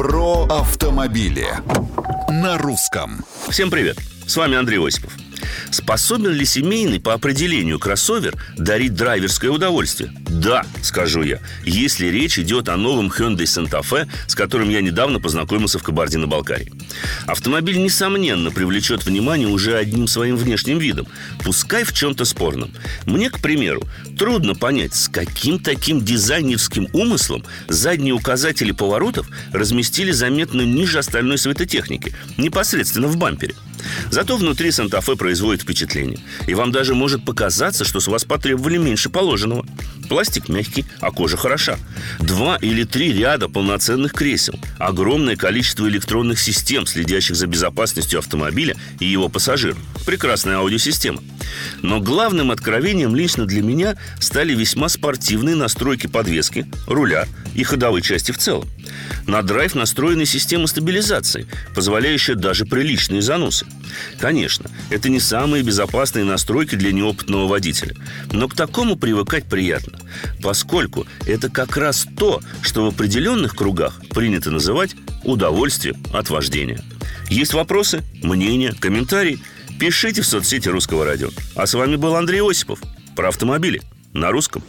Про автомобили на русском. Всем привет! С вами Андрей Осипов. Способен ли семейный по определению кроссовер дарить драйверское удовольствие? Да, скажу я, если речь идет о новом Hyundai Santa Fe, с которым я недавно познакомился в Кабардино-Балкарии. Автомобиль, несомненно, привлечет внимание уже одним своим внешним видом, пускай в чем-то спорном. Мне, к примеру, трудно понять, с каким таким дизайнерским умыслом задние указатели поворотов разместили заметно ниже остальной светотехники, непосредственно в бампере. Зато внутри Санта-Фе производит впечатление. И вам даже может показаться, что с вас потребовали меньше положенного. Пластик мягкий, а кожа хороша. Два или три ряда полноценных кресел. Огромное количество электронных систем, следящих за безопасностью автомобиля и его пассажиров. Прекрасная аудиосистема. Но главным откровением лично для меня стали весьма спортивные настройки подвески, руля и ходовой части в целом. На драйв настроена система стабилизации, позволяющая даже приличные заносы. Конечно, это не самые безопасные настройки для неопытного водителя, но к такому привыкать приятно, поскольку это как раз то, что в определенных кругах принято называть удовольствием от вождения. Есть вопросы, мнения, комментарии? Пишите в соцсети Русского радио. А с вами был Андрей Осипов про автомобили на русском.